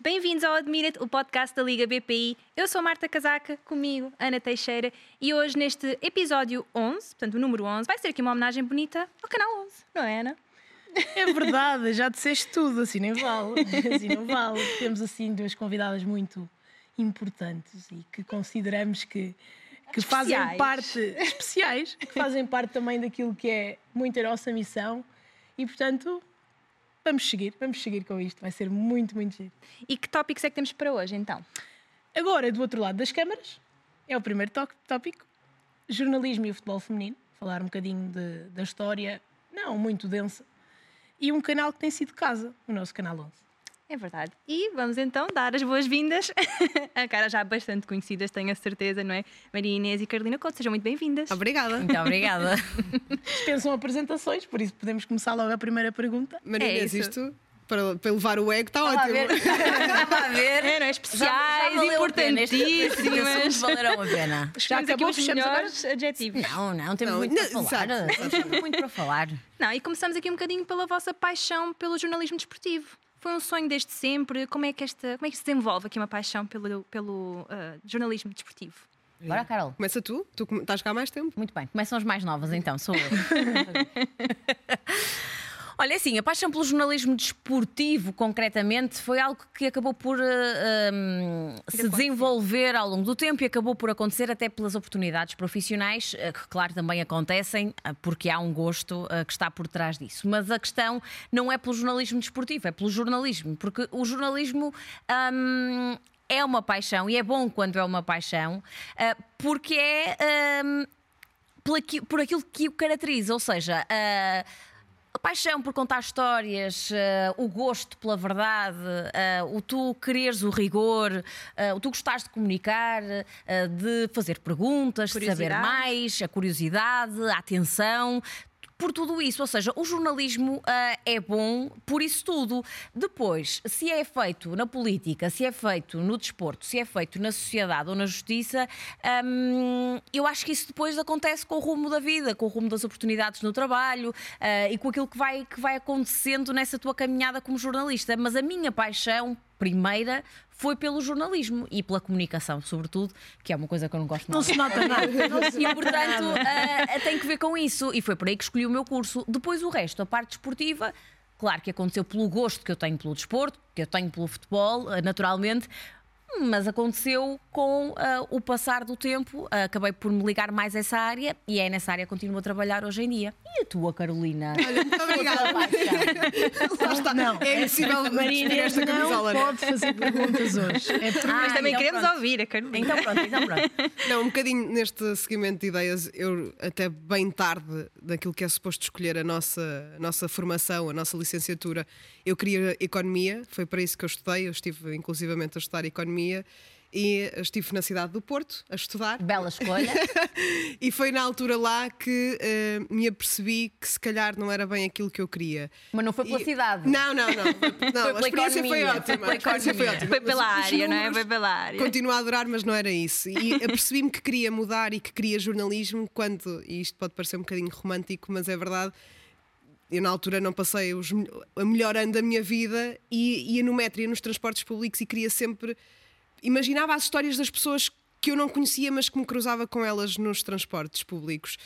Bem-vindos ao Admira o podcast da Liga BPI. Eu sou Marta Casaca, comigo Ana Teixeira, e hoje neste episódio 11, portanto o número 11, vai ser aqui uma homenagem bonita ao canal 11, não é, Ana? É verdade, já disseste tudo, assim nem vale. Assim não vale. Temos assim duas convidadas muito importantes e que consideramos que, que fazem parte especiais, que fazem parte também daquilo que é muito a nossa missão e portanto vamos seguir, vamos seguir com isto, vai ser muito, muito giro. E que tópicos é que temos para hoje então? Agora, do outro lado das câmaras, é o primeiro tópico: jornalismo e o futebol feminino. Falar um bocadinho de, da história, não muito densa, e um canal que tem sido casa, o nosso canal 11. É verdade. E vamos então dar as boas-vindas a cara já bastante conhecidas, tenho a certeza, não é? Maria Inês e Carolina Couto, sejam muito bem-vindas. Obrigada. Muito obrigada. Dispensam apresentações, por isso podemos começar logo a primeira pergunta. Maria é Inês, isto para, para levar o ego está ótimo. Estava a ver. É, não é? Especiais, já, já importantíssimas. valeram a pena. Já acabou, os melhores adjetivos. Não, não, temos não, muito não, para falar. Temos muito para falar. Não, e começamos aqui um bocadinho pela vossa paixão pelo jornalismo desportivo. Foi um sonho desde sempre? Como é que, esta, como é que se desenvolve aqui uma paixão pelo, pelo uh, jornalismo desportivo? Bora, Carol. Começa tu, tu estás cá há mais tempo. Muito bem, começam as mais novas então, sou eu. Olha, assim, a paixão pelo jornalismo desportivo, concretamente, foi algo que acabou por uh, um, se desenvolver ao longo do tempo e acabou por acontecer até pelas oportunidades profissionais, uh, que, claro, também acontecem, uh, porque há um gosto que está por trás disso. Mas a questão não é pelo jornalismo desportivo, é pelo jornalismo, porque o jornalismo. Um, é uma paixão e é bom quando é uma paixão, porque é um, por aquilo que o caracteriza, ou seja, a paixão por contar histórias, uh, o gosto pela verdade, uh, o tu quereres o rigor, uh, o tu gostares de comunicar, de fazer perguntas, de saber mais, a curiosidade, a atenção, por tudo isso. Ou seja, o jornalismo uh, é bom por isso tudo. Depois, se é feito na política, se é feito no desporto, se é feito na sociedade ou na justiça, um, eu acho que isso depois acontece com o rumo da vida, com o rumo das oportunidades no trabalho uh, e com aquilo que vai, que vai acontecendo nessa tua caminhada como jornalista. Mas a minha paixão primeira foi pelo jornalismo e pela comunicação, sobretudo, que é uma coisa que eu não gosto Não se nota nada. e portanto uh, tem que ver com isso. E foi por aí que escolhi o meu curso. Depois o resto, a parte esportiva. Claro que aconteceu pelo gosto que eu tenho pelo desporto, que eu tenho pelo futebol, ah, naturalmente, mas aconteceu com uh, o passar do tempo, uh, acabei por me ligar mais a essa área e é nessa área que continuo a trabalhar hoje em dia. E a tua, Carolina? Olha, muito obrigada. Lá está. Não, é impossível Marina esta camisola. Não pode fazer perguntas hoje. É ah, mas também então queremos pronto. ouvir a Carolina. Então pronto, então pronto. Não, um bocadinho neste seguimento de ideias, eu até bem tarde daquilo que é suposto escolher a nossa, a nossa formação, a nossa licenciatura, eu queria economia, foi para isso que eu estudei, eu estive inclusivamente a estudar economia economia e estive na cidade do Porto a estudar. Bela escolha. e foi na altura lá que uh, me apercebi que se calhar não era bem aquilo que eu queria. Mas não foi pela e... cidade. Não, não, não. não foi a experiência foi ótima. Foi, a experiência foi ótima. Foi pela mas, área, não é? Foi pela área. Continuo a adorar, mas não era isso. E apercebi-me que queria mudar e que queria jornalismo quando, e isto pode parecer um bocadinho romântico, mas é verdade eu na altura não passei os, a melhor ano da minha vida e ia no metro, ia nos transportes públicos e queria sempre imaginava as histórias das pessoas que eu não conhecia, mas que me cruzava com elas nos transportes públicos.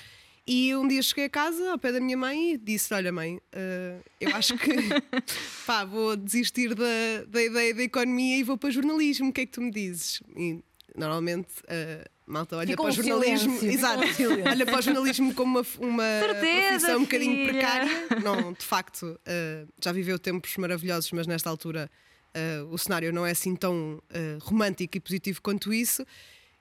E um dia cheguei a casa, ao pé da minha mãe, e disse: Olha, mãe, uh, eu acho que pá, vou desistir da, da ideia da economia e vou para jornalismo. O que é que tu me dizes? E normalmente. Uh, malta olha Ficou para o jornalismo, silêncio, exato, olha para o jornalismo como uma, uma Certeza, profissão um bocadinho filha. precária. Não, de facto, uh, já viveu tempos maravilhosos, mas nesta altura Uh, o cenário não é assim tão uh, romântico e positivo quanto isso.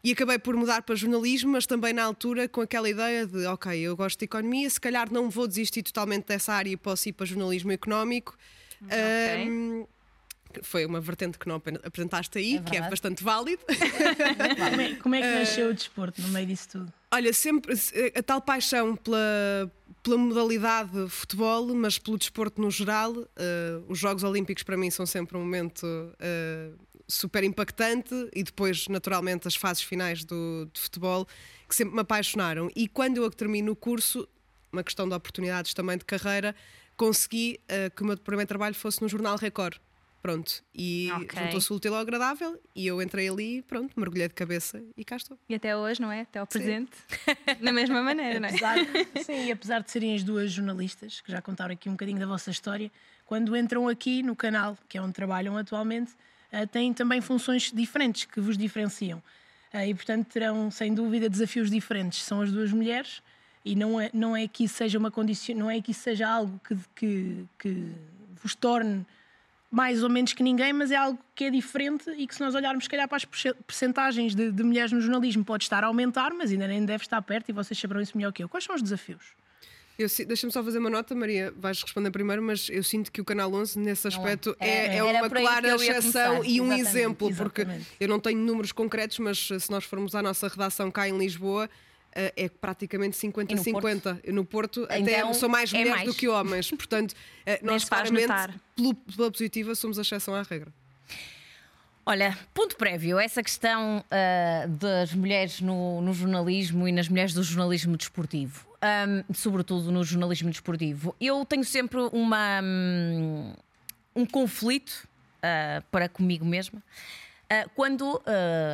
E acabei por mudar para jornalismo, mas também na altura com aquela ideia de: ok, eu gosto de economia, se calhar não vou desistir totalmente dessa área e posso ir para jornalismo económico. Okay. Um, foi uma vertente que não apresentaste aí, é que é bastante válido. como, é, como é que nasceu o desporto no meio disso tudo? Olha, sempre a tal paixão pela, pela modalidade de futebol, mas pelo desporto no geral. Uh, os Jogos Olímpicos para mim são sempre um momento uh, super impactante e depois, naturalmente, as fases finais do, de futebol que sempre me apaixonaram. E quando eu termino o curso, uma questão de oportunidades também de carreira, consegui uh, que o meu primeiro trabalho fosse no Jornal Record. Pronto, e okay. juntou-se o útil ao agradável e eu entrei ali, pronto, mergulhei de cabeça e cá estou. E até hoje, não é? Até ao presente, na mesma maneira, não é? Apesar, sim, e apesar de serem as duas jornalistas, que já contaram aqui um bocadinho da vossa história, quando entram aqui no canal, que é onde trabalham atualmente, uh, têm também funções diferentes que vos diferenciam. Uh, e, portanto, terão, sem dúvida, desafios diferentes. São as duas mulheres e não é, não é que isso seja uma condição, não é que isso seja algo que, que, que vos torne mais ou menos que ninguém, mas é algo que é diferente e que se nós olharmos, se calhar, para as percentagens de, de mulheres no jornalismo pode estar a aumentar, mas ainda nem deve estar perto e vocês saberão isso melhor que eu. Quais são os desafios? Deixa-me só fazer uma nota, Maria, vais responder primeiro, mas eu sinto que o Canal 11, nesse aspecto, é, é, é uma clara exceção e um exemplo, exatamente. porque eu não tenho números concretos, mas se nós formos à nossa redação cá em Lisboa, é praticamente 50-50. No, no, Porto, então, até são mais é mulheres é mais. do que homens. Portanto, uh, nós claramente, pelo, pela positiva, somos a exceção à regra. Olha, ponto prévio, essa questão uh, das mulheres no, no, jornalismo e nas mulheres do jornalismo desportivo, um, sobretudo no jornalismo desportivo. Eu tenho sempre uma, um, um conflito uh, para comigo mesma quando uh,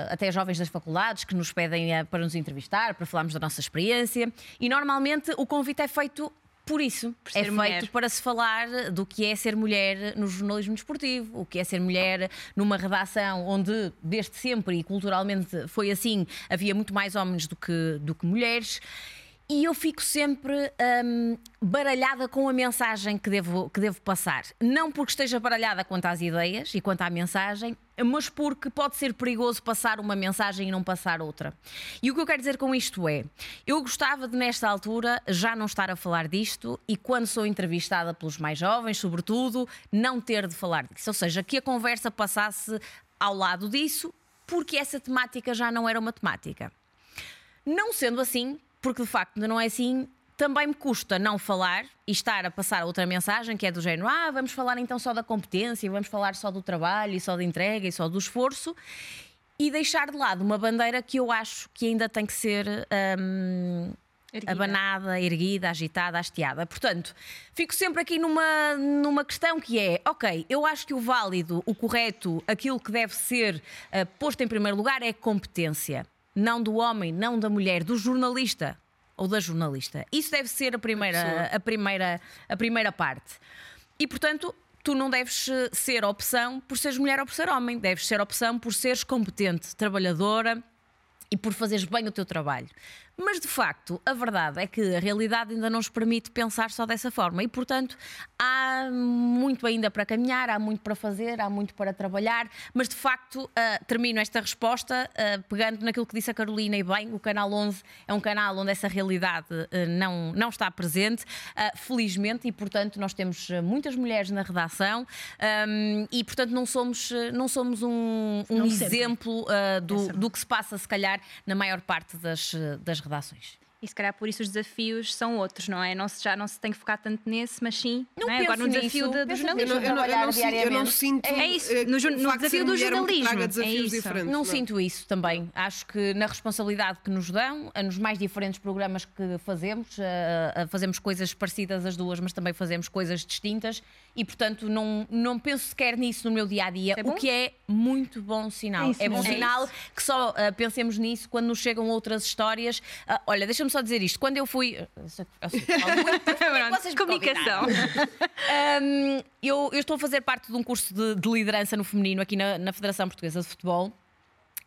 até jovens das faculdades que nos pedem uh, para nos entrevistar, para falarmos da nossa experiência, e normalmente o convite é feito por isso. Por é feito mulher. para se falar do que é ser mulher no jornalismo desportivo, o que é ser mulher numa redação onde, desde sempre e culturalmente foi assim, havia muito mais homens do que, do que mulheres. E eu fico sempre hum, baralhada com a mensagem que devo, que devo passar. Não porque esteja baralhada quanto às ideias e quanto à mensagem, mas porque pode ser perigoso passar uma mensagem e não passar outra. E o que eu quero dizer com isto é: eu gostava de, nesta altura, já não estar a falar disto e, quando sou entrevistada pelos mais jovens, sobretudo, não ter de falar disso. Ou seja, que a conversa passasse ao lado disso, porque essa temática já não era uma temática. Não sendo assim, porque de facto não é assim. Também me custa não falar e estar a passar outra mensagem que é do género: ah, vamos falar então só da competência, vamos falar só do trabalho e só da entrega e só do esforço e deixar de lado uma bandeira que eu acho que ainda tem que ser hum, abanada, erguida, agitada, hasteada. Portanto, fico sempre aqui numa, numa questão que é: ok, eu acho que o válido, o correto, aquilo que deve ser uh, posto em primeiro lugar é competência. Não do homem, não da mulher, do jornalista ou da jornalista. Isso deve ser a primeira, a, primeira, a primeira parte. E portanto, tu não deves eh, ser opção por seres mulher ou por ser homem, deves ser opção por seres competente, trabalhadora e por fazeres bem o teu trabalho. Mas de facto, a verdade é que a realidade ainda não nos permite pensar só dessa forma. E, portanto, há muito ainda para caminhar, há muito para fazer, há muito para trabalhar. Mas de facto, uh, termino esta resposta uh, pegando naquilo que disse a Carolina e bem: o Canal 11 é um canal onde essa realidade uh, não, não está presente, felizmente, e portanto, nós temos muitas mulheres na redação um, e, portanto, não somos, não somos um, um exemplo do, do que se passa, se calhar, na maior parte das, das redações. E se calhar por isso os desafios são outros, não é? Não se, já não se tem que focar tanto nesse, mas sim não é? agora no desafio de, do jornalismo. Eu não, eu, não, sinto, eu não sinto. É isso, eh, no, no desafio do jornalismo. É isso. Não, não, sinto isso também. Acho que na responsabilidade que nos dão, nos mais diferentes programas que fazemos, uh, fazemos coisas parecidas as duas, mas também fazemos coisas distintas e, portanto, não, não penso sequer nisso no meu dia a dia, é o que é muito bom sinal. É, é bom sinal que só uh, pensemos nisso quando nos chegam outras histórias. Uh, olha, deixa-me só dizer isto. Quando eu fui. Eu eu sei, vocês Comunicação. um, eu, eu, estou a fazer parte de um curso de, de liderança no feminino aqui na, na Federação Portuguesa de Futebol.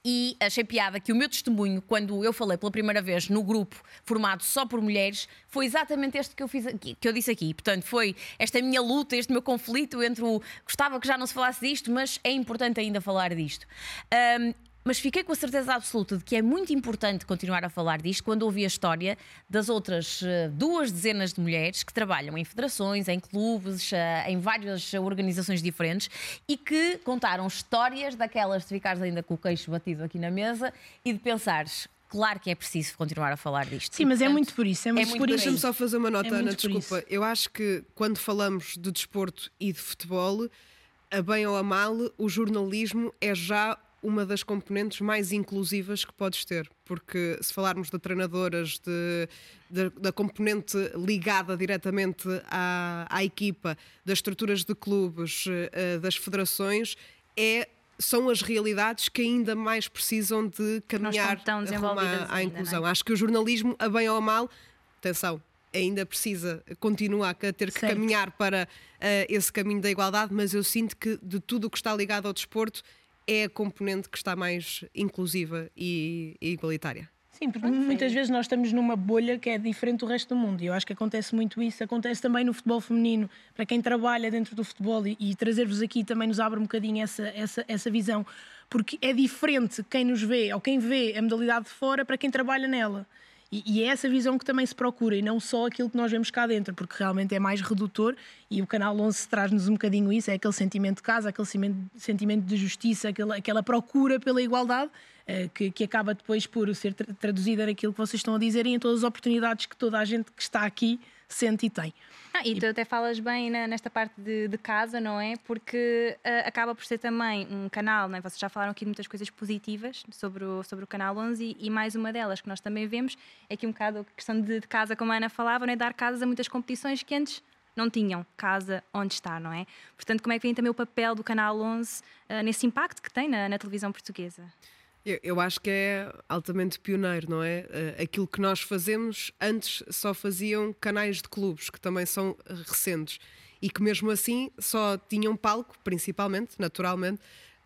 E achei piada que o meu testemunho, quando eu falei pela primeira vez no grupo formado só por mulheres, foi exatamente este que eu fiz aqui, que eu disse aqui. Portanto, foi esta minha luta, este meu conflito entre o gostava que já não se falasse disto, mas é importante ainda falar disto. Um, mas fiquei com a certeza absoluta de que é muito importante continuar a falar disto quando ouvi a história das outras eh, duas dezenas de mulheres que trabalham em federações, em clubes, eh, em várias organizações diferentes e que contaram histórias daquelas de ficares ainda com o queixo batido aqui na mesa e de pensares. Claro que é preciso continuar a falar disto. Sim, mas é muito por isso. É muito, é muito por Deixa-me só fazer uma nota, é Ana, desculpa. Eu acho que quando falamos de desporto e de futebol, a bem ou a mal, o jornalismo é já uma das componentes mais inclusivas que podes ter, porque se falarmos de treinadoras, de, de da componente ligada diretamente à, à equipa, das estruturas de clubes, uh, das federações, é são as realidades que ainda mais precisam de caminhar rumo à, à inclusão. É? Acho que o jornalismo, a bem ou a mal, atenção, ainda precisa, continua a ter que certo. caminhar para uh, esse caminho da igualdade, mas eu sinto que de tudo o que está ligado ao desporto é a componente que está mais inclusiva e, e igualitária. Sim, porque muitas vezes nós estamos numa bolha que é diferente do resto do mundo e eu acho que acontece muito isso. Acontece também no futebol feminino, para quem trabalha dentro do futebol e, e trazer-vos aqui também nos abre um bocadinho essa, essa, essa visão, porque é diferente quem nos vê ou quem vê a modalidade de fora para quem trabalha nela. E, e, é essa visão que também se procura e não só aquilo que nós vemos cá dentro, porque realmente é mais redutor e o Canal 11 traz-nos um bocadinho isso, é aquele sentimento de casa, aquele sentimento de justiça, aquela, aquela procura pela igualdade que, que acaba depois por ser tra traduzida naquilo que vocês estão a dizer e em todas as oportunidades que toda a gente que está aqui sente e tem. Ah, e tu até falas bem na, nesta parte de, de, casa, não é? Porque uh, acaba por ser também um canal, não é? Vocês já falaram aqui de muitas coisas positivas sobre o, sobre o Canal 11 e, e mais uma delas que nós também vemos é que um bocado a questão de, de casa, como a Ana falava, não é? Dar casas a muitas competições que antes não tinham casa onde estar, não é? Portanto, como é que vem também o papel do Canal 11 uh, eh, nesse impacto que tem na, na televisão portuguesa? Eu, eu, acho que é altamente pioneiro, não é? Uh, aquilo que nós fazemos antes só faziam canais de clubes, que também são recentes, e que mesmo assim só tinham palco, principalmente, naturalmente,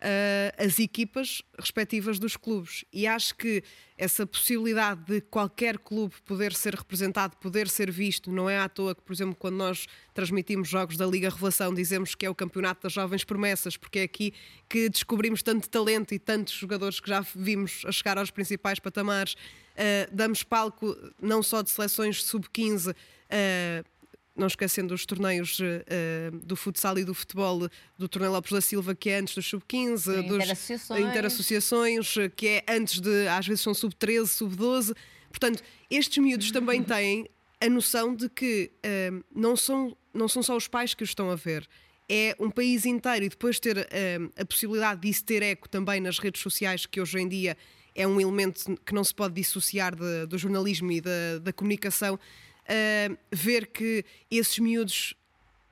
uh, as equipas respectivas dos clubes. E acho que essa possibilidade de qualquer clube poder ser representado, poder ser visto, não é à toa que, por exemplo, quando nós transmitimos jogos da Liga Revelação, dizemos que é o campeonato das jovens promessas, porque é aqui que descobrimos tanto talento e tantos jogadores que já vimos a chegar aos principais patamares. Uh, damos palco não só de seleções sub-15. Uh, não esquecendo os torneios uh, do futsal e do futebol do Torneio Lopes da Silva, que é antes dos sub-15, dos interassociações. interassociações, que é antes de, às vezes são sub-13, sub-12. Portanto, estes miúdos também têm a noção de que uh, não, são, não são só os pais que os estão a ver. É um país inteiro e depois ter uh, a possibilidade disso ter eco também nas redes sociais, que hoje em dia é um elemento que não se pode dissociar de, do jornalismo e da, da comunicação, uh, ver que esses miúdos,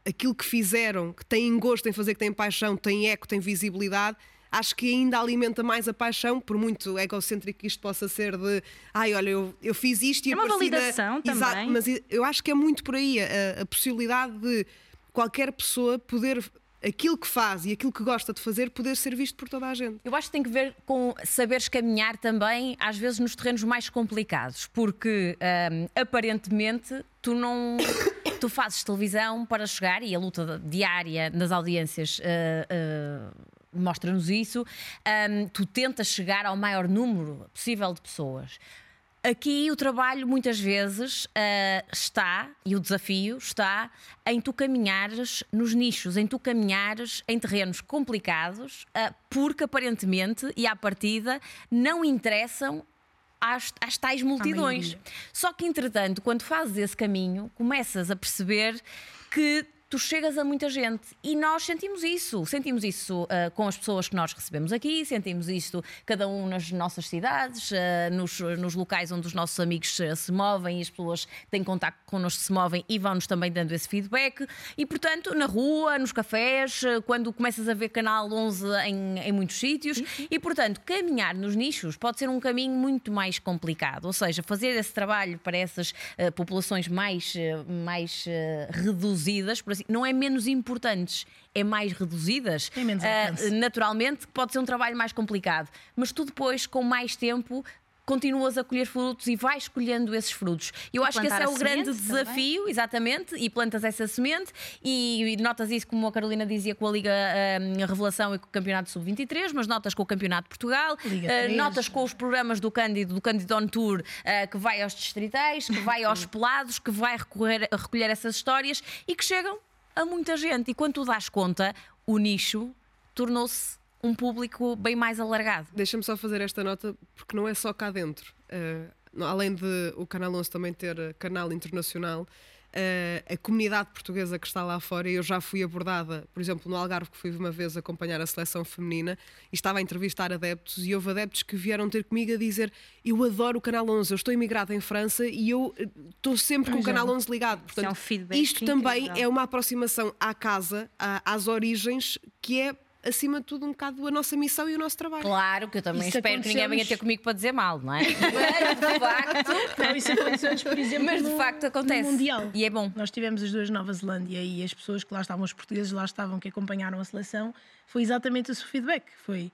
aquilo que fizeram, que têm gosto em fazer, que têm paixão, têm eco, têm visibilidade, acho que ainda alimenta mais a paixão, por muito egocêntrico que isto possa ser de ai, olha, eu, eu fiz isto e é uma validação também. Exato, mas eu acho que é muito por aí a, a possibilidade de qualquer pessoa poder aquilo que faz e aquilo que gosta de fazer poder ser visto por toda a gente. Eu acho que tem que ver com saberes caminhar também, às vezes nos terrenos mais complicados, porque hum, aparentemente tu não. tu fazes televisão para chegar e a luta diária nas audiências. Uh, uh, Mostra-nos isso. Um, tu tentas chegar ao maior número possível de pessoas. Aqui o trabalho muitas vezes uh, está, e o desafio está, em tu caminhares nos nichos, em tu caminhares em terrenos complicados, uh, porque aparentemente e à partida não interessam às, às tais multidões. Só que, entretanto, quando fazes esse caminho, começas a perceber que tu chegas a muita gente e nós sentimos isso. Sentimos isso uh, com as pessoas que nós recebemos aqui, sentimos isto cada um nas nossas cidades, uh, nos, nos, locais onde os nossos amigos uh, se movem e as pessoas têm contato connosco se movem e vão-nos também dando esse feedback. E, portanto, na rua, nos cafés, quando começas a ver Canal 11 em, em muitos sítios. E, portanto, caminhar nos nichos pode ser um caminho muito mais complicado. Ou seja, fazer esse trabalho para essas populações mais, mais reduzidas, por assim não é menos importantes, é mais reduzidas. É menos uh, naturalmente, pode ser um trabalho mais complicado, mas tu depois, com mais tempo, continuas a colher frutos e vais colhendo esses frutos. Eu e acho que esse é o grande desafio, também. exatamente, e plantas essa semente e, e, notas isso como a Carolina dizia com a Liga a Revelação e com o Campeonato Sub-23, mas notas com o Campeonato de Portugal, uh, notas com os programas do Cândido, do Cândido On Tour, uh, que vai aos distritais, que vai aos pelados, que vai recorrer, recolher essas histórias e que chegam a muita gente. E quando tu dás conta, o nicho tornou-se um público bem mais alargado. Deixa-me só fazer esta nota, porque não é só cá dentro. Uh, além de o Canal 11 também ter canal internacional, uh, a comunidade portuguesa que está lá fora. Eu já fui abordada, por exemplo, no Algarve, que fui uma vez acompanhar a seleção feminina e estava a entrevistar adeptos e houve adeptos que vieram ter comigo a dizer: Eu adoro o Canal 11, eu estou imigrada em França e eu eh, estou sempre com o Canal 11 ligado. É Portanto, é isto também é uma aproximação à casa, às origens, que é acima de tudo, um bocado a nossa missão e o nosso trabalho. Claro, que eu também isso espero que ninguém venha ter comigo para dizer mal, não é? Mas de facto. Não, isso aconteceu por exemplo, mas de facto acontece. No Mundial. E é bom. Nós tivemos as duas Nova Zelândia e as pessoas que lá estavam, os portugueses lá estavam, que acompanharam a seleção, foi exatamente esse o feedback. Foi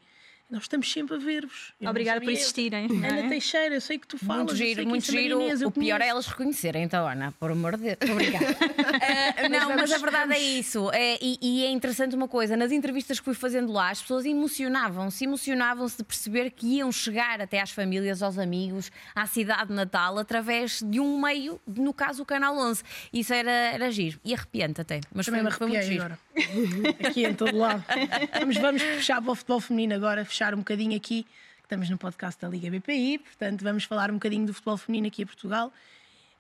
nós estamos sempre a ver-vos. Obrigada por existirem. Ana é? Teixeira, eu sei que tu falas. Muito giro, muito giro. O pior é elas reconhecerem, então, Ana, por amor de Deus. Obrigada. uh, não, mas a verdade é isso. É, e, e, é interessante uma coisa: nas entrevistas que fui fazendo lá, as pessoas emocionavam-se, emocionavam-se de perceber que iam chegar até às famílias, aos amigos, à cidade natal, através de um meio, no caso o Canal 11. Isso era, era giro. E arrepiante até. Mas Também foi, me foi muito giro. Agora. Aqui em todo lado. Vamos, vamos puxar para o futebol feminino agora, fechar um bocadinho aqui. Estamos no podcast da Liga BPI, portanto, vamos falar um bocadinho do futebol feminino aqui em Portugal.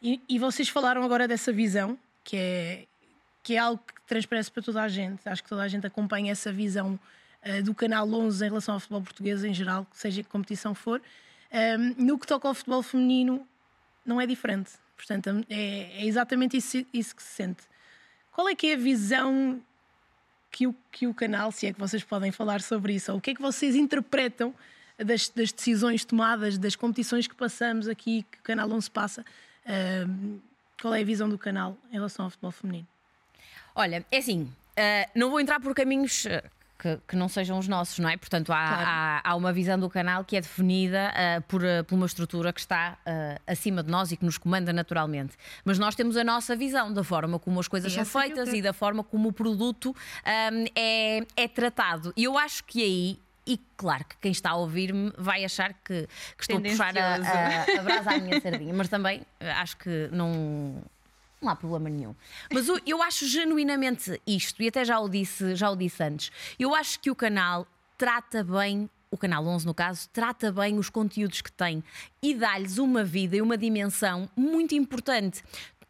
E, e vocês falaram agora dessa visão, que é, que é algo que transparece para toda a gente. Acho que toda a gente acompanha essa visão uh, do Canal 11 em relação ao futebol português em geral, seja que competição for. Um, no que toca ao futebol feminino, não é diferente. Portanto, é, é exatamente isso, isso que se sente. Qual é que é a visão que o, que o canal, se é que vocês podem falar sobre isso, ou o que é que vocês interpretam das, das decisões tomadas, das competições que passamos aqui, que o Canal 11 passa, uh, qual é a visão do canal em relação ao futebol feminino? Olha, é assim, uh, não vou entrar por caminhos ah, que, que, não sejam os nossos, não é? Portanto, há, claro. há, há uma visão do canal que é definida uh, por, uh, por uma estrutura que está uh, acima de nós e que nos comanda naturalmente. Mas nós temos a nossa visão da forma como as coisas e são feitas e da forma como o produto um, é, é tratado. E eu acho que aí e claro que quem está a ouvir-me vai achar que, que estou a puxar a, a, a brasa à minha sardinha, mas também acho que não não há problema nenhum. Mas eu acho genuinamente isto, e até já o disse, já o disse antes. Eu acho que o canal trata bem o canal 11 no caso, trata bem os conteúdos que tem e dá-lhes uma vida e uma dimensão muito importante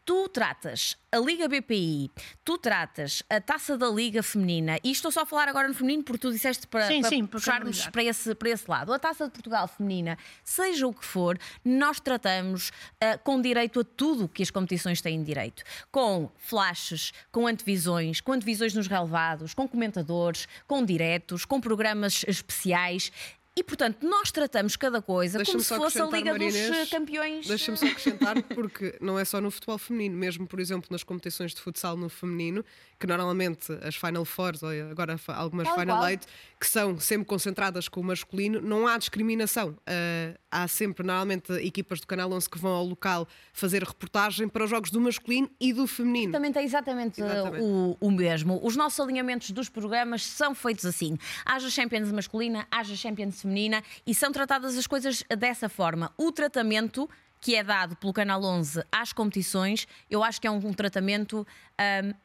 tu tratas a Liga BPI, tu tratas a taça da Liga Feminina, e estou só a falar agora no feminino porque tu disseste para, sim, para sim, puxarmos para esse, para esse lado. A taça de Portugal Feminina, seja o que for, nós tratamos uh, com direito a tudo que as competições têm direito. Com flashes, com antevisões, com antevisões nos relevados, com comentadores, com diretos, com programas especiais. E, portanto, nós tratamos cada coisa como se fosse a Liga Marinês, dos Campeões. Deixa-me só acrescentar, porque não é só no futebol feminino, mesmo, por exemplo, nas competições de futsal no feminino, que normalmente as Final Fours, ou agora algumas Final Eight, que são sempre concentradas com o masculino, não há discriminação. Uh, há sempre, normalmente, equipas do Canal 11 que vão ao local fazer reportagem para os jogos do masculino e do feminino. Também tem exatamente, exatamente. O, o, mesmo. Os nossos alinhamentos dos programas são feitos assim. Haja Champions masculina, haja Champions feminina e são tratadas as coisas dessa forma. O tratamento que é dado pelo Canal 11 às competições, eu acho que é um, um tratamento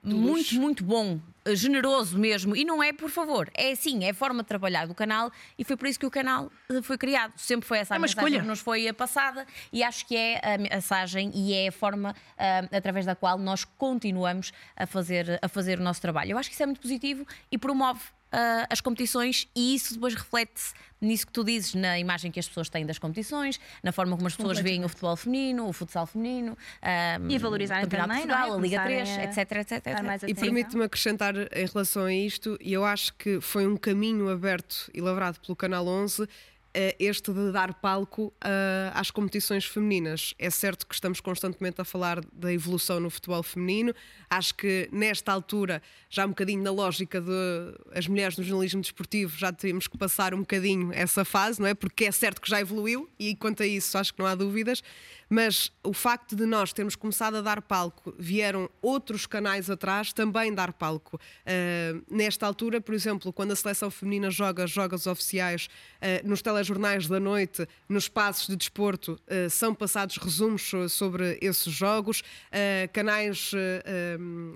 um, muito, muito bom, generoso mesmo. E não é por favor, é assim, é a forma de trabalhar do canal e foi por isso que o canal eh, foi criado. Sempre foi essa a é mensagem escolha. que nos foi passada e acho que é a mensagem e é a forma através da qual nós continuamos a fazer, a fazer o nosso trabalho. Eu acho que isso é muito positivo e promove uh, as competições e isso depois reflete-se nisso que tu dizes, na imagem que as pessoas têm das competições, na forma como as pessoas veem o futebol feminino, o futsal feminino, um, e a valorizarem também, Portugal, é? a Liga 3, a... etc, etc, etc. E permite-me acrescentar em relação a isto, e eu acho que foi um caminho aberto e lavrado pelo Canal 11 eh, este de dar palco às competições femininas. É certo que estamos constantemente a falar da evolução no futebol feminino. Acho que nesta altura, já um bocadinho na lógica de as mulheres no jornalismo desportivo, já temos que passar um bocadinho essa fase, não é? Porque é certo que já evoluiu e quanto a isso acho que não há dúvidas. Mas o facto de nós termos começado a dar palco, vieram outros canais atrás também dar palco. Uh, nesta altura, por exemplo, quando a seleção feminina joga jogos oficiais uh, nos telejornais da noite, nos espaços de desporto, uh, são passados resumos sobre esses jogos. canais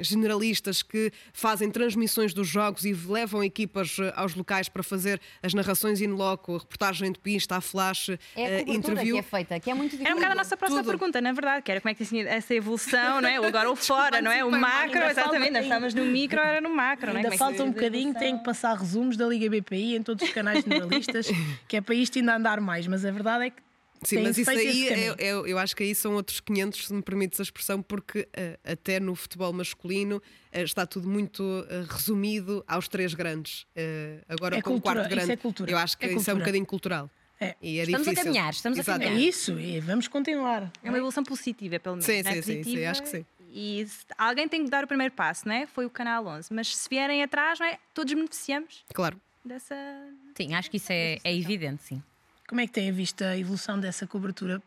generalistas que fazem transmissões dos jogos e levam equipas aos locais para fazer as narrações in loco, reportagem de pista, a flash, é a interview. que é feita, que é muito difícil. É um bocado a nossa próxima tudo. pergunta, na verdade, que era como é que tinha sido essa evolução, não é? Agora o fora, não é? O macro, exatamente. Nós estávamos no micro, era no macro, não é? Ainda é falta um se- bocadinho, tem que passar resumos da Liga BPI em todos os canais generalistas, que é para isto ainda andar mais. Mas a verdade é que Sim, tem mas isso aí, é, é- eu acho que aí são outros 500, se me permites a expressão, porque eh, até no futebol masculino eh, está tudo muito eh, resumido aos três grandes. Agora É com o quarto isso grande. é cultura, Eu acho que é isso é um bocadinho cultural. É. E é Estamos a difícil. caminhar, estamos a Exato. É caminhar. isso, e vamos continuar. É uma evolução positiva, pelo menos. Sim, não é? sim, sim, sim, Positiva. acho que sim. E se- alguém tem que dar o primeiro passo, não é? Foi o Canal 11. Mas se vierem atrás, não é? Todos beneficiamos Claro. dessa. Sim, acho que isso é, é evidente, sim. Como é que tem visto a evolução dessa cobertura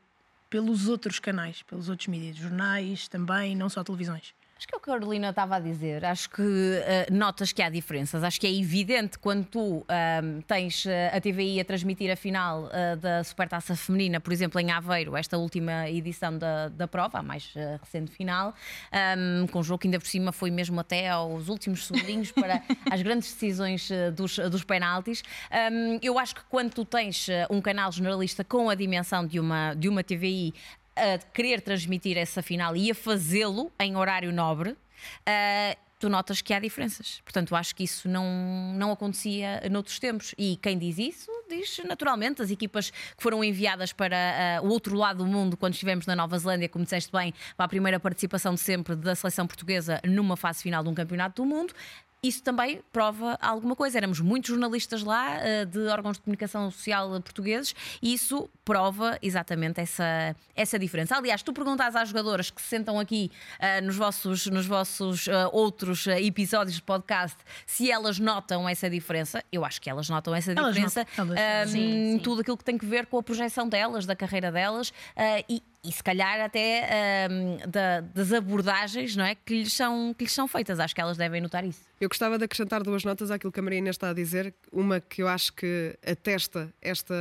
pelos outros canais, pelos outros mídias, jornais também, não só televisões? Acho que é o que a Carolina estava a dizer. Acho que eh, notas que há diferenças. Acho que é evidente quando tu ahm, tens eh, a TVI a transmitir a final eh, da Supertaça Feminina, por exemplo, em Aveiro, esta última edição da, da prova, a mais eh, recente final, ahm, com um jogo que ainda por cima foi mesmo até aos últimos segundinhos para as grandes decisões dos, dos penaltis. Ahm, eu acho que quando tu tens um canal jornalista com a dimensão de uma, de uma TVI a querer transmitir essa final e a fazê-lo em horário nobre, ah, tu notas que há diferenças. Portanto, acho que isso não, não acontecia noutros tempos. E quem diz isso, diz naturalmente as equipas que foram enviadas para ah, o outro lado do mundo quando estivemos na Nova Zelândia, como disseste bem, para a primeira participação de sempre da seleção portuguesa numa fase final de um campeonato do mundo. Isso também prova alguma coisa. Éramos muitos jornalistas lá, eh, de órgãos de comunicação social portugueses, e isso prova exatamente essa, essa diferença. Aliás, tu perguntas às jogadoras que se sentam aqui eh, nos vossos, nos vossos eh, outros episódios de podcast se elas notam essa diferença. Eu acho que elas notam essa Elas diferença notam, eh, Sim, sim. tudo aquilo que tem que ver com a projeção delas, da carreira delas eh, e, e se calhar até eh, da- das abordagens não é? que, lhes são, que lhes são feitas. Acho que elas devem notar isso. Eu gostava de acrescentar duas notas àquilo que a Maria Inês está a dizer. Uma que eu acho que atesta esta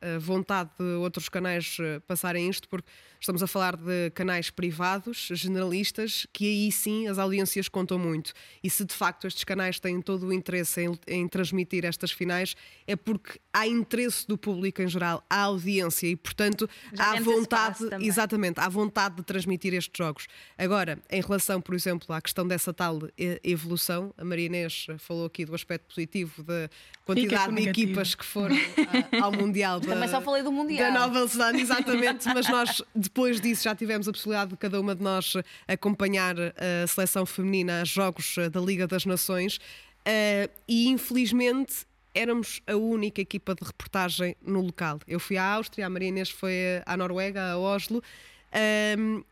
eh, vontade de outros canais eh, passarem isto, porque estamos a falar de canais privados, generalistas, que aí sim as audiências contam muito. E se de facto estes canais têm todo o interesse em, em transmitir estas finais, é porque há interesse do público em geral, há audiência e, portanto, Já há vontade. Exatamente, há vontade de transmitir estes jogos. Agora, em relação, por exemplo, à questão dessa tal eh, evolução, a Maria Inês falou aqui do aspecto positivo da quantidade de negativo. equipas que foram ah, ao Mundial. Da, Também só falei do Mundial. Da Nova Zelândia, exatamente, mas nós, depois disso, já tivemos a possibilidade de cada uma de nós acompanhar a seleção feminina aos Jogos eh, da Liga das Nações eh, e, infelizmente, éramos a única equipa de reportagem no local. Eu fui à Áustria, a Maria Inês foi à Noruega, a Oslo. ehm,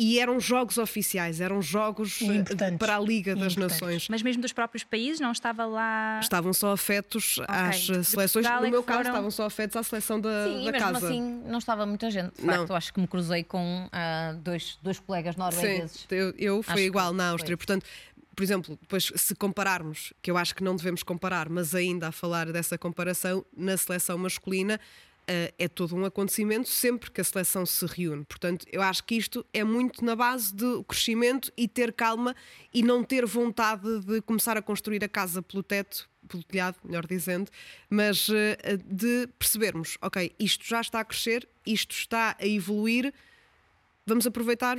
e eram jogos oficiais, eram jogos eh, para a Liga das. Nações. Mas mesmo dos próprios países, não estava lá. Estavam só afetos às de eh, seleções. Portugal No é meu caso, foram- estavam só afetos à seleção da, Sim, da e mesmo casa. assim não estava muita gente. De Não. facto, acho que me cruzei com ah, dois, dois colegas noruegueses. Sim, eu, eu fui igual na foi. Áustria. Portanto, por exemplo, depois se compararmos, que eu acho que não devemos comparar, mas ainda a falar dessa comparação, na seleção masculina eh, é todo um acontecimento sempre que a seleção se reúne. Portanto, eu acho que isto é muito na base do crescimento e ter calma e não ter vontade de começar a construir a casa pelo teto, pelo telhado, melhor dizendo, mas eh, de percebermos, ok, isto já está a crescer, isto está a evoluir, vamos aproveitar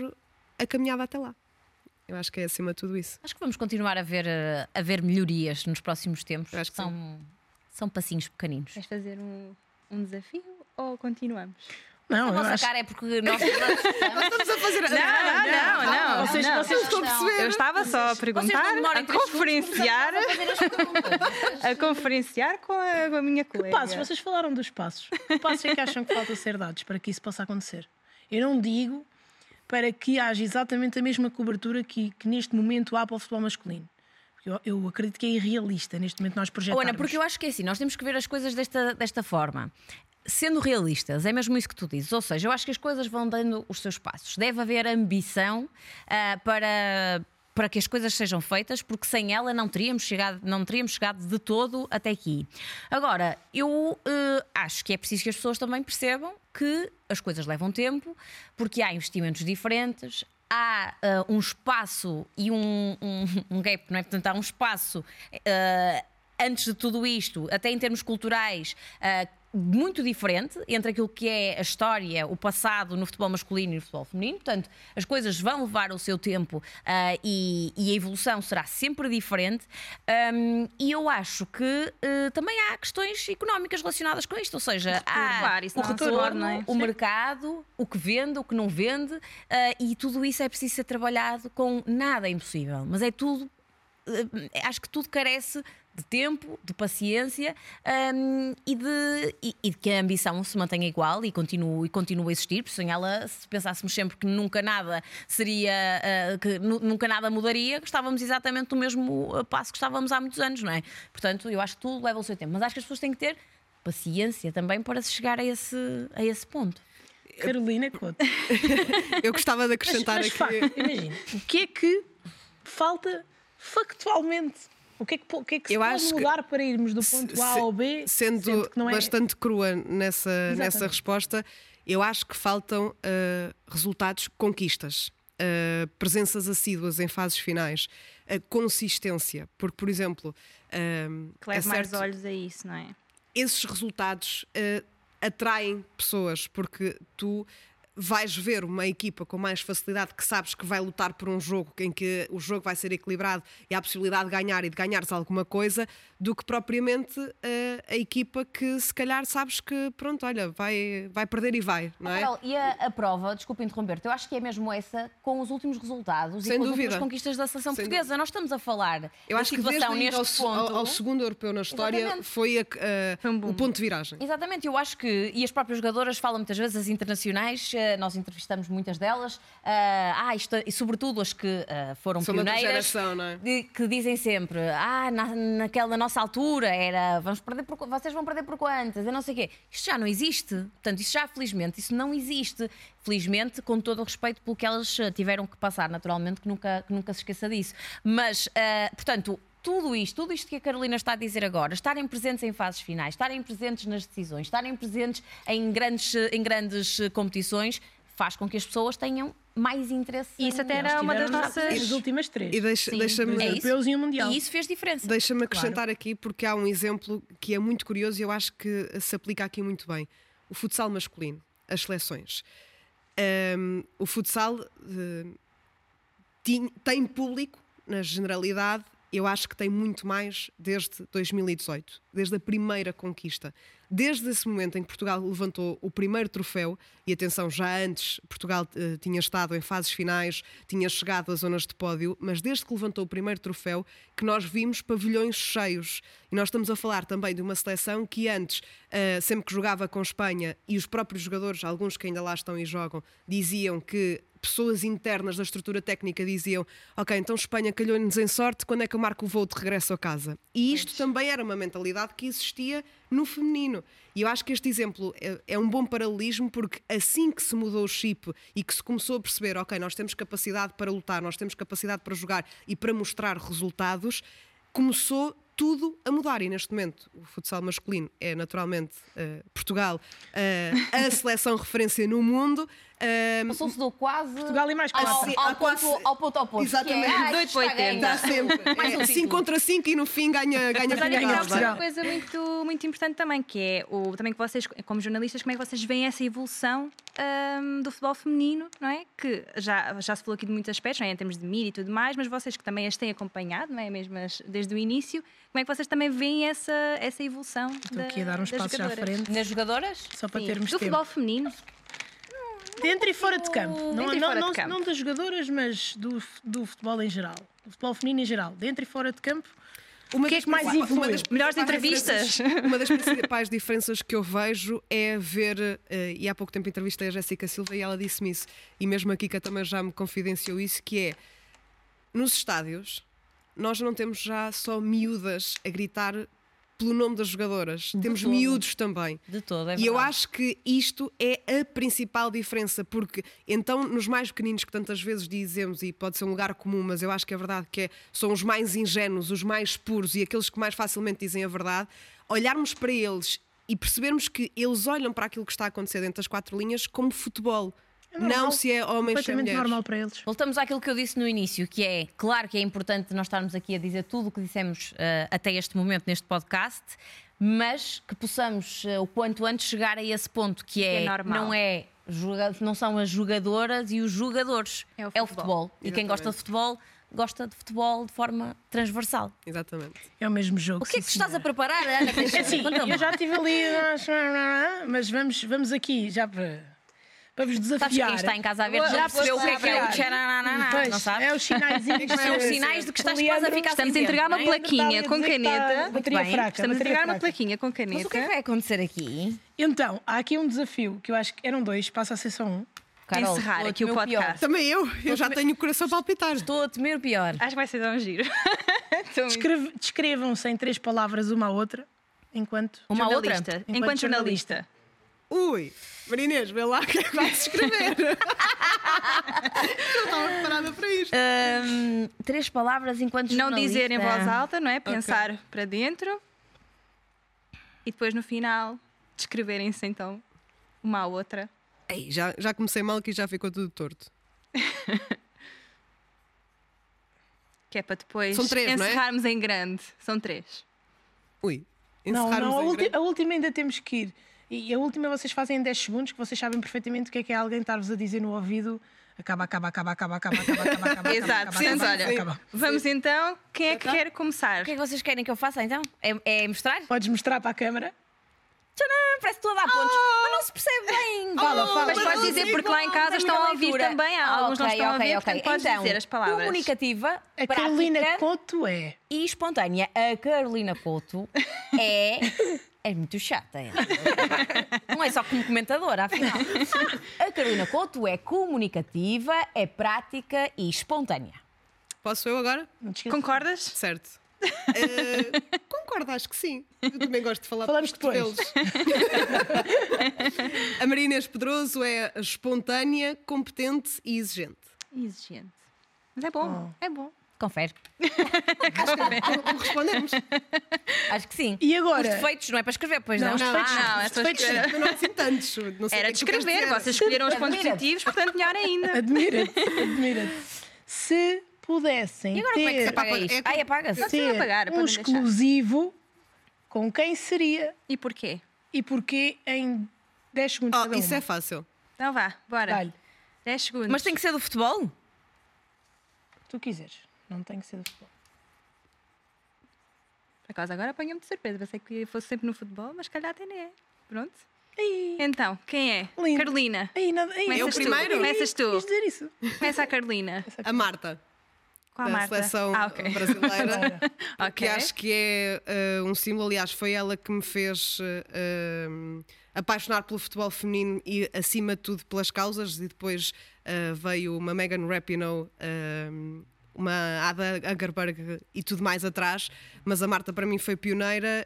a caminhada até lá. Eu acho que é acima de tudo isso. Acho que vamos continuar a ver, ah, a ver melhorias nos próximos tempos. Eu acho que são, são passinhos pequeninos. Vais fazer um, um desafio ou continuamos? Não, A nossa acho cara é porque nós. Estamos a fazer. Não, não, não, não. Vocês- não. vocês estão a perceber? Eu estava só a perguntar, a conferenciar, a conferenciar com a, com a minha colega. passos, vocês falaram dos passos. Que passos é que acham que falta ser dados para que isso possa acontecer? Eu não digo para que haja exatamente a mesma cobertura que, que neste momento há para o futebol masculino. Eu, eu acredito que é irrealista neste momento nós projetarmos. Ana, porque eu acho que é assim, nós temos que ver as coisas desta, desta forma. Sendo realistas, é mesmo isso que tu dizes. Ou seja, eu acho que as coisas vão dando os seus passos. Deve haver ambição ah, para, para que as coisas sejam feitas, porque sem ela não teríamos chegado, não teríamos chegado de todo até aqui. Agora, eu eh, acho que é preciso que as pessoas também percebam que as coisas levam tempo, porque há investimentos diferentes, há ah, um espaço e um, um, um gap, não é? Portanto, há um espaço. ah, antes de tudo isto, até em termos culturais, muito diferente entre aquilo que é a história, o passado no futebol masculino e no futebol feminino. Portanto, as coisas vão levar o seu tempo uh, e, e, a evolução será sempre diferente. Um, e eu acho que uh, também há questões económicas relacionadas com isto, ou seja, há o retorno, é? o mercado, o que vende, o que não vende, uh, e tudo isso é preciso ser trabalhado com nada impossível, mas é tudo acho que tudo carece de tempo, de paciência um, e, de, e, e, de que a ambição se mantenha igual e continue, e continue a existir, porque sem ela, se pensássemos sempre que nunca nada seria, uh, que nunca nada mudaria, estávamos exatamente no mesmo passo que estávamos há muitos anos, não é? Portanto, eu acho que tudo leva o seu tempo, mas acho que as pessoas têm que ter paciência também para se chegar a esse, a esse ponto. Carolina, conta. eu gostava de acrescentar mas, mas, aqui. Imagina, o que é que falta factualmente o que é que, o que, é que se pode mudar para irmos do ponto A ao B? Sendo, sendo é... bastante crua nessa, nessa resposta, eu acho que faltam uh, resultados, conquistas, uh, presenças assíduas em fases finais, uh, consistência. Porque, por exemplo. Uh, que leve é mais olhos a isso, não é? Esses resultados atraem pessoas, porque tu vais ver uma equipa com mais facilidade que sabes que vai lutar por um jogo em que o jogo vai ser equilibrado e há a possibilidade de ganhar e de ganhares alguma coisa do que propriamente a, eh, a equipa que se calhar sabes que pronto, olha, vai, vai perder e vai, não é? e a, a prova, desculpa interromper-te, eu acho que é mesmo essa com os últimos resultados Sem e com dúvida. as conquistas da seleção Sem portuguesa. Dúvida. Nós estamos a falar eu acho que desde neste ao, ponto... ao, ao, segundo europeu na história Exatamente. foi, a, a, um o ponto de viragem. Exatamente, eu acho que, e as próprias jogadoras falam muitas vezes, as internacionais, eh, nós entrevistamos muitas delas, uh, ah, isto, e sobretudo as que uh, foram São pioneiras, geração, não é? que dizem sempre, ah, na, naquela nossa altura era, vamos perder por, vocês vão perder por quantas, eu não sei o quê. Isto já não existe. Portanto, isso já, felizmente, isso não existe. Felizmente, com todo o respeito pelo que elas tiveram que passar, naturalmente, que nunca, que nunca se esqueça disso. Mas, uh, portanto, tudo isto, tudo isto que a Carolina está a dizer agora, estarem presentes em fases finais, estarem presentes nas decisões, estarem presentes em grandes, em grandes competições, faz com que as pessoas tenham mais interesse. Isso até era uma das nossas. As últimas três. E deixa, deixa-me. É europeus e o Mundial. E isso fez diferença. Deixa-me acrescentar claro. aqui, porque há um exemplo que é muito curioso e eu acho que se aplica aqui muito bem: o futsal masculino, as seleções. Um, o futsal uh, tem público, na generalidade, eu acho que tem muito mais desde 2018, desde a primeira conquista. Desde esse momento em que Portugal levantou o primeiro troféu, e atenção, já antes Portugal uh, tinha estado em fases finais, tinha chegado às zonas de pódio, mas desde que levantou o primeiro troféu, que nós vimos pavilhões cheios. E nós estamos a falar também de uma seleção que antes, uh, sempre que jogava com Espanha, e os próprios jogadores, alguns que ainda lá estão e jogam, diziam que pessoas internas da estrutura técnica diziam: Ok, então Espanha calhou-nos em sorte, quando é que eu marco o voo de regresso a casa? E isto também era uma mentalidade que existia no feminino. E eu acho que este exemplo é, é, um bom paralelismo porque assim que se mudou o chip e que se começou a perceber: Ok, nós temos capacidade para lutar, nós temos capacidade para jogar e para mostrar resultados, começou tudo a mudar. E neste momento, o futsal masculino é naturalmente uh, Portugal uh, a seleção referência no mundo. Um, Passou-se do quase. Portugal e mais quatro. Ao, ao, quase, ponto, ao ponto oposto. Exatamente. Que é, Doido 80. Dá sempre. É, 5 contra 5 e no fim ganha, ganha, Mas ganha, ganha Portugal. uma coisa muito, muito importante também, que é o, também que vocês, como jornalistas, como é que vocês veem essa evolução um, do futebol feminino, não é? Que já, já se falou aqui de muitos aspectos, é? em termos de mídia e tudo mais, mas vocês que também as têm acompanhado, não é? Mesmo desde o início, como é que vocês também veem essa, essa evolução? Estou da, aqui a dar uns passos à frente. Nas jogadoras? Só para Sim. termos do tempo. futebol feminino. Dentro e fora de campo. Não, não, não, campo. não das jogadoras, mas do, do futebol em geral. Do futebol feminino em geral. Dentro e fora de campo. Uma o que é que mais evoluiu? Uma das melhores entrevistas. Uma das principais diferenças que eu vejo é ver, uh, e há pouco tempo entrevistei a Jéssica Silva e ela disse-me isso, e mesmo a Kika também já me confidenciou isso, que é, nos estádios, nós não temos já só miúdas a gritar pelo nome das jogadoras. De Temos todo. miúdos também. De todo, é E eu acho que isto é a principal diferença, porque então nos mais pequeninos que tantas vezes dizemos, e pode ser um lugar comum, mas eu acho que é verdade que é, são os mais ingênuos, os mais puros e aqueles que mais facilmente dizem a verdade, olharmos para eles e percebermos que eles olham para aquilo que está a acontecer dentro das quatro linhas como futebol É não se é homem ou mulheres. normal para eles. Voltamos àquilo que eu disse no início, que é, claro que é importante nós estarmos aqui a dizer tudo o que dissemos uh, até este momento neste podcast, mas que possamos uh, o quanto antes chegar a esse ponto, que é, é não é não são as jogadoras e os jogadores, é o futebol. É o futebol. E quem gosta de futebol gosta de futebol de forma transversal. Exatamente. É o mesmo jogo. O que é que sim, estás a preparar, Ana? É assim, eu já estive ali, mas vamos, vamos aqui já para para vos desafiar. Sabes quem está em casa a ver já percebeu o que é que é o tchananana, não sabes? É os sinaizinhos. São os sinais de que estás quase a ficar Estamos a entregar uma plaquinha com caneta. Bateria fraca. Estamos a entregar uma plaquinha com caneta. Mas o que é que vai acontecer aqui? Então, há aqui um desafio que eu acho que eram dois, passa a ser só um. Carol, encerrar aqui o podcast. Pior. Também eu, eu já tenho o coração a palpitar. Estou a temer o pior. Acho que vai ser um giro. Descrevam-se em três palavras uma a outra, enquanto uma jornalista. Outra. Enquanto, enquanto jornalista. jornalista. Ui, Marinês, vê lá o que é que vais escrever. não estava preparada para isto. Um, três palavras enquanto Não dizer em voz alta, não é? Pensar okay. para dentro. E depois no final descreverem-se então uma à outra. Ei, já, já comecei mal que já ficou tudo torto. que é para depois São três, encerrarmos não é? em grande. São três. Ui, não, não, a, a última ainda temos que ir. E a última vocês fazem em 10 segundos, que vocês sabem perfeitamente o que é que é alguém estar-vos a dizer no ouvido. Acaba, acaba, acaba, acaba, acaba, acaba, acaba, acaba. Exato, acaba, olha. Acaba. Vamos então, quem é que então? quer começar? O que é que vocês querem que eu faça então? É, é mostrar? Podes mostrar para a câmara. Tcharam, parece tudo a dar pontos, oh! mas não se percebe bem. Fala, fala. Mas podes dizer, porque lá em casa estão a ouvir também. Há alguns não estão a ouvir, okay. podes então, dizer as palavras. Comunicativa, a Carolina Couto é. E espontânea. A Carolina Couto é é muito chata ela. Não é só como comentadora, afinal. A Carolina Couto é comunicativa, é prática e espontânea. Posso eu agora? Concordas? Certo. Uh, concordo, acho que sim. Eu também gosto de falar Falamos depois. a Marina Pedroso é espontânea, competente e exigente. Exigente. Mas é bom, oh. é bom. Confere. Acho que respondemos. Acho que sim. E agora? Os defeitos não é para escrever, pois não? Não, os defeitos não. Os defeitos não. não assim tantos. Não Era de escrever, vocês escolheram os pontos positivos, portanto, melhor ainda. Admira-te, admira-te. Se pudessem e agora ter, como é que se apaga isto? É, Ai, apaga-se. Ter apagar, um exclusivo, com quem seria? E porquê? E porquê em 10 segundos oh, Isso é fácil. Então vá, bora. Vale. 10 segundos. Mas tem que ser do futebol? Tu quiseres. Não tem que ser do futebol. Por acaso agora apanha-me de surpresa. Pensei que fosse sempre no futebol, mas calhar até nem é. Pronto. Então, quem é? Lindo. Carolina. Ei, não, ei, eu tu. primeiro? Começas tu. dizer isso. Começa a Carolina. A Marta. Qual a da Marta? seleção ah, okay. brasileira. okay. Que acho que é uh, um símbolo. Aliás, foi ela que me fez uh, apaixonar pelo futebol feminino e, acima de tudo, pelas causas. E depois uh, veio uma Megan Rapinoe uma Ada Agerberg e tudo mais atrás, mas a Marta para mim foi pioneira.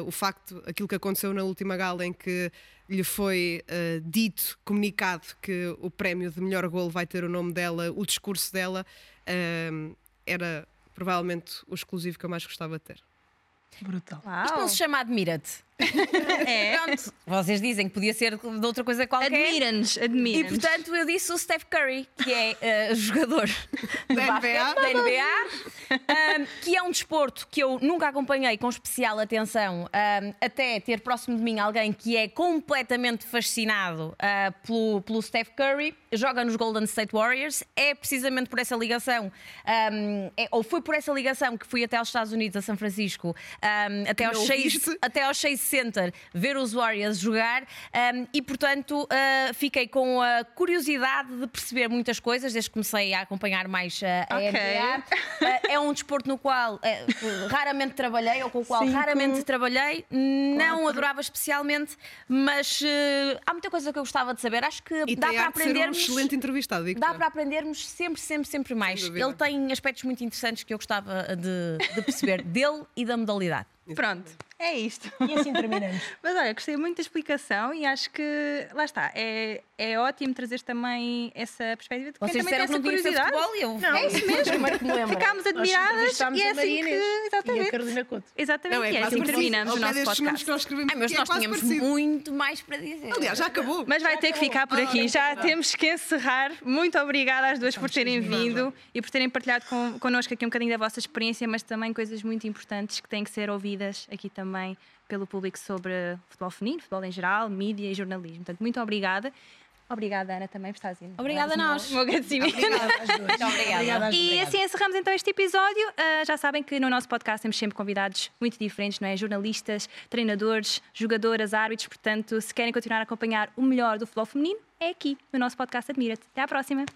Uh, o facto, aquilo que aconteceu na última gala em que lhe foi uh, dito, comunicado que o prémio de melhor golo vai ter o nome dela, o discurso dela, uh, era provavelmente o exclusivo que eu mais gostava de ter. Brutal. Uau. Isto não se chama Admira-te. É. Pronto, vocês dizem que podia ser de outra coisa qualquer. Admira-nos, admira E portanto eu disse o Steph Curry, que é uh, jogador da NBA, da NBA um, que é um desporto que eu nunca acompanhei com especial atenção, um, até ter próximo de mim alguém que é completamente fascinado uh, pelo, pelo Steph Curry, joga nos Golden State Warriors, é precisamente por essa ligação, um, é, ou foi por essa ligação que fui até aos Estados Unidos, a São Francisco, até, aos Chase, até aos Chase Center ver os Warriors jogar um, e, portanto, uh, fiquei com a curiosidade de perceber muitas coisas desde que comecei a acompanhar mais uh, a okay. NBA. Uh, é um desporto no qual uh, raramente trabalhei ou com o qual Cinco, raramente trabalhei, não quatro. adorava especialmente, mas há muita coisa que eu gostava de saber. Acho que e dá para aprendermos. Um excelente entrevistado. Dá para aprendermos sempre, sempre, sempre mais. Ele tem aspectos muito interessantes que eu gostava de, de perceber dele e da modalidade. Pronto, é isto. E assim terminamos. Mas olha, gostei muito da explicação e acho que, lá está, é, é ótimo trazer também essa perspectiva de quem Vocês também tem essa curiosidade. Futebol, eu... Não, é isso mesmo. Ficámos admiradas e é assim que... Exatamente. E a Carolina Couto. Exatamente, não, é, é assim que terminamos o nosso podcast. Que nós, Ai, mas nós é tínhamos parecido. muito mais para dizer. Aliás, já acabou. Mas vai ter que ficar por aqui. Já temos que encerrar. Muito obrigada às duas por terem vindo e por terem partilhado com, connosco aqui um bocadinho da vossa experiência, mas também coisas muito importantes que têm que ser ouvidas aqui também pelo público sobre futebol feminino, futebol em geral, mídia e jornalismo. Portanto, muito obrigada. Obrigada, Ana, também por estar vindo. Obrigada a nós. Agradecimento. Obrigada. Muito obrigada. E assim encerramos então este episódio. Uh, já sabem que no nosso podcast temos sempre convidados muito diferentes, não é? Jornalistas, treinadores, jogadoras, árbitros. Portanto, se querem continuar a acompanhar o melhor do futebol feminino, é aqui no nosso podcast Admira-te. Até à próxima.